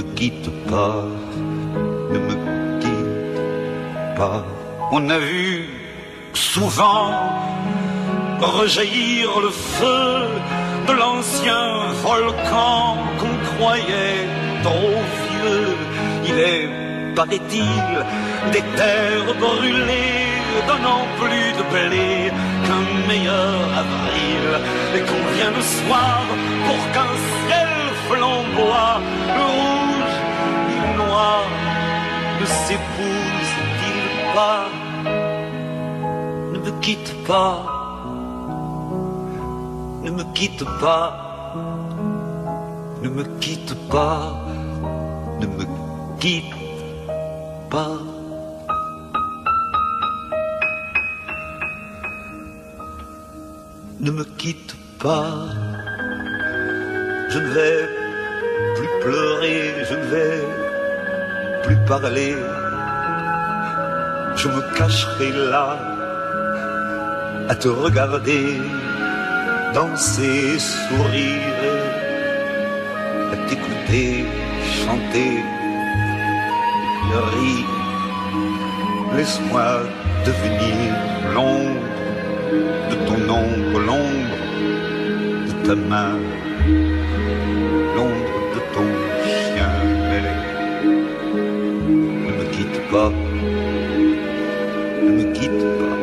Me quitte pas, ne me quitte pas. On a vu souvent rejaillir le feu de l'ancien volcan qu'on croyait trop vieux. Il est, paraît-il, des terres brûlées, donnant plus de blé qu'un meilleur avril. Et qu'on vient le soir pour qu'un ciel flamboie, le moi ne s'épouse-t-il pas Ne me quitte pas, ne me quitte pas, ne me quitte pas, ne me quitte pas. Ne me quitte pas, je ne vais plus pleurer, je ne vais plus parler, je me cacherai là à te regarder danser, sourire, à t'écouter chanter, le rire. Laisse-moi devenir l'ombre de ton ombre, l'ombre de ta main, l'ombre pas. Ne me quitte pas.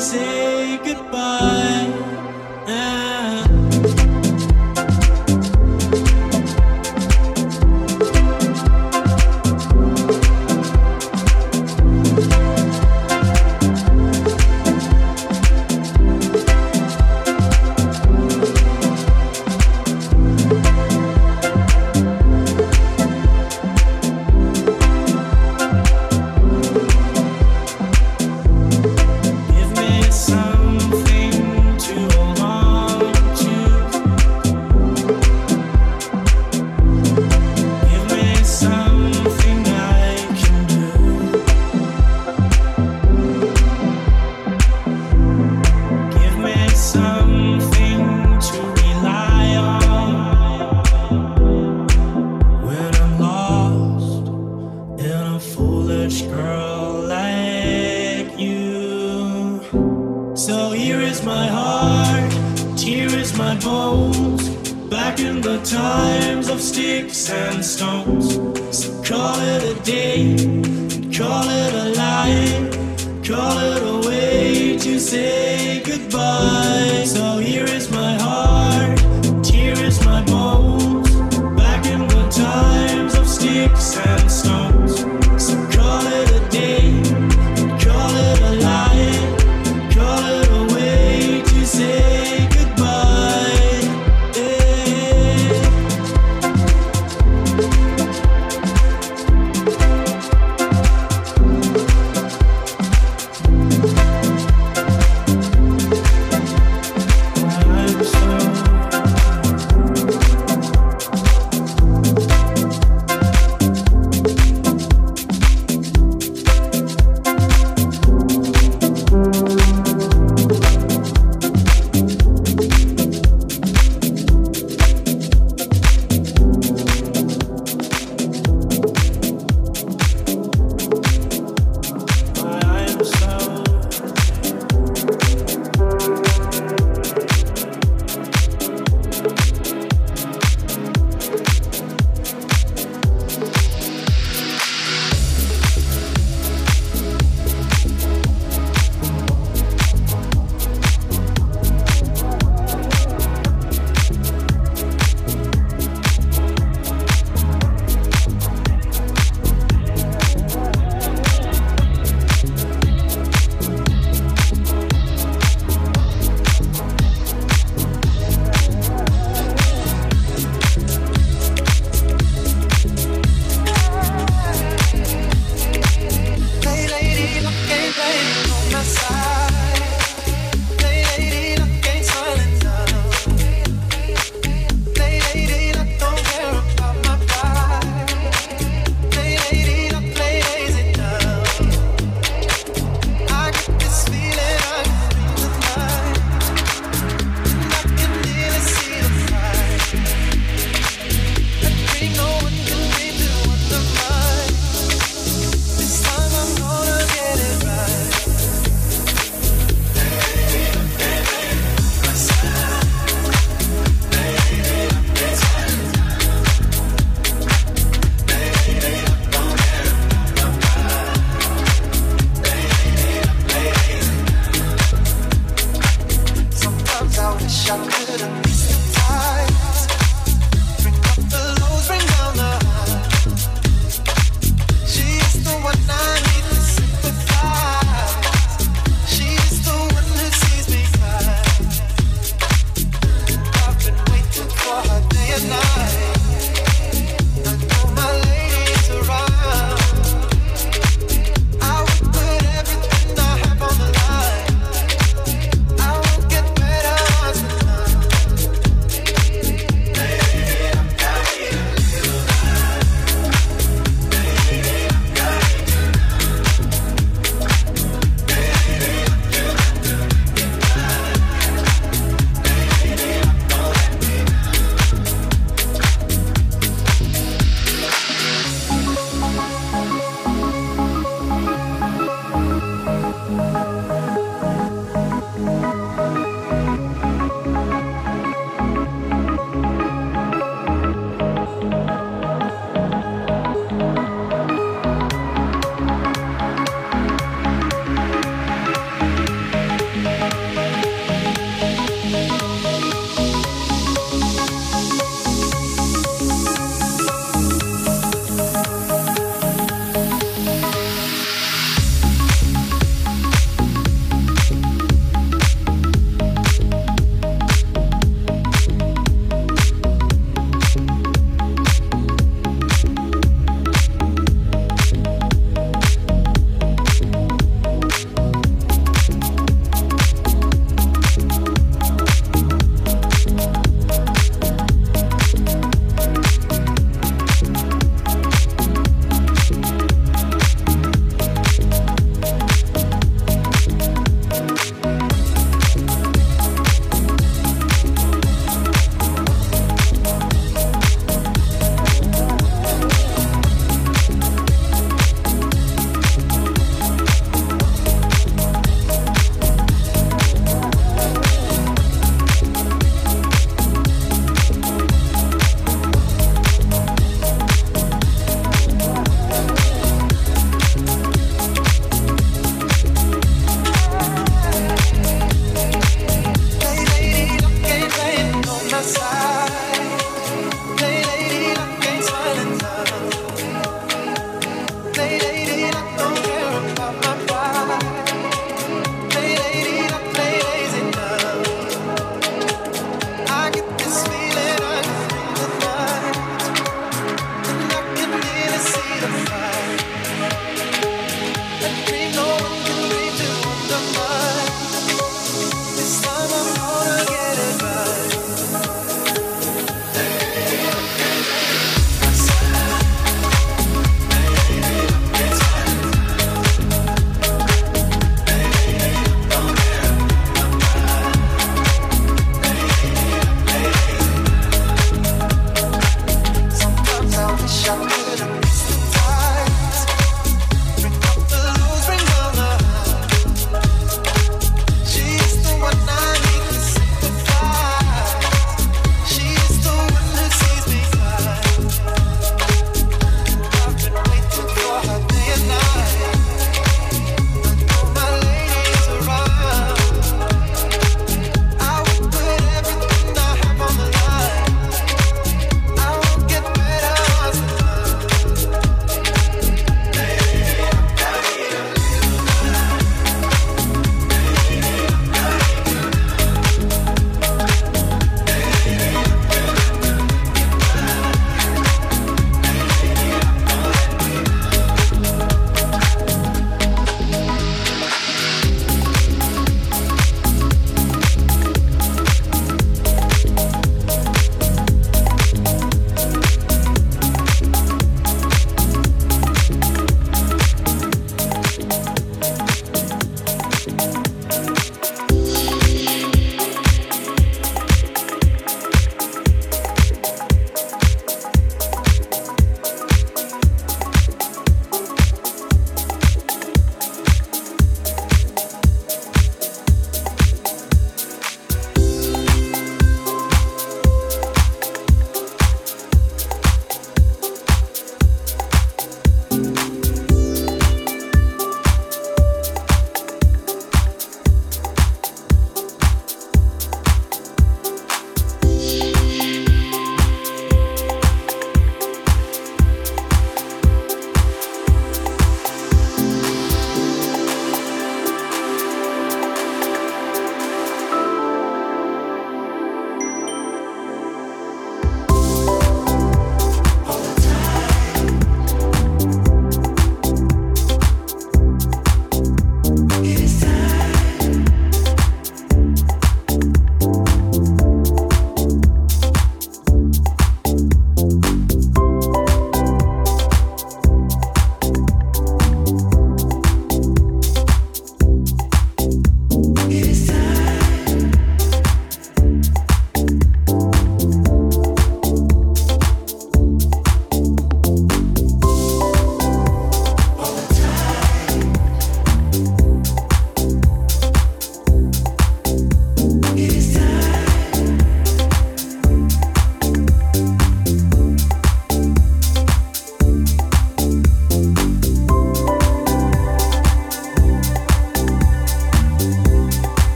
is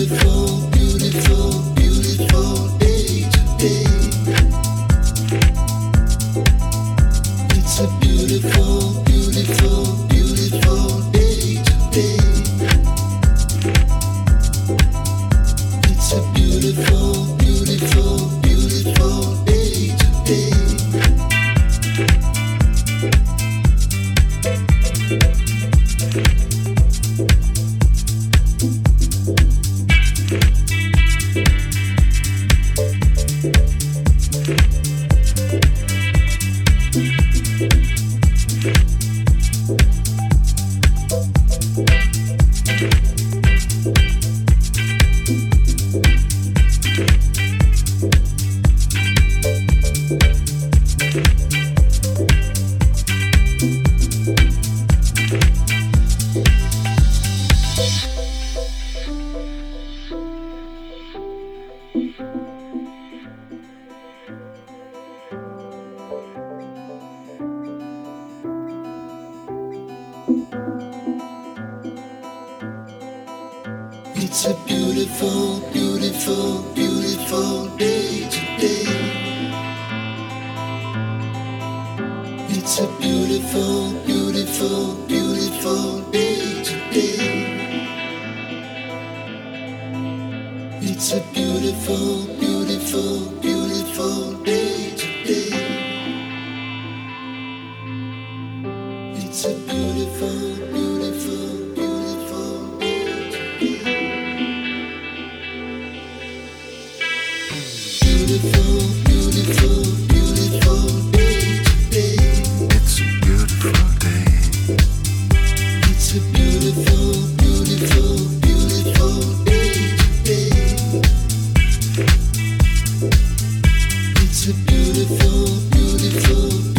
beautiful, It's a beautiful, beautiful,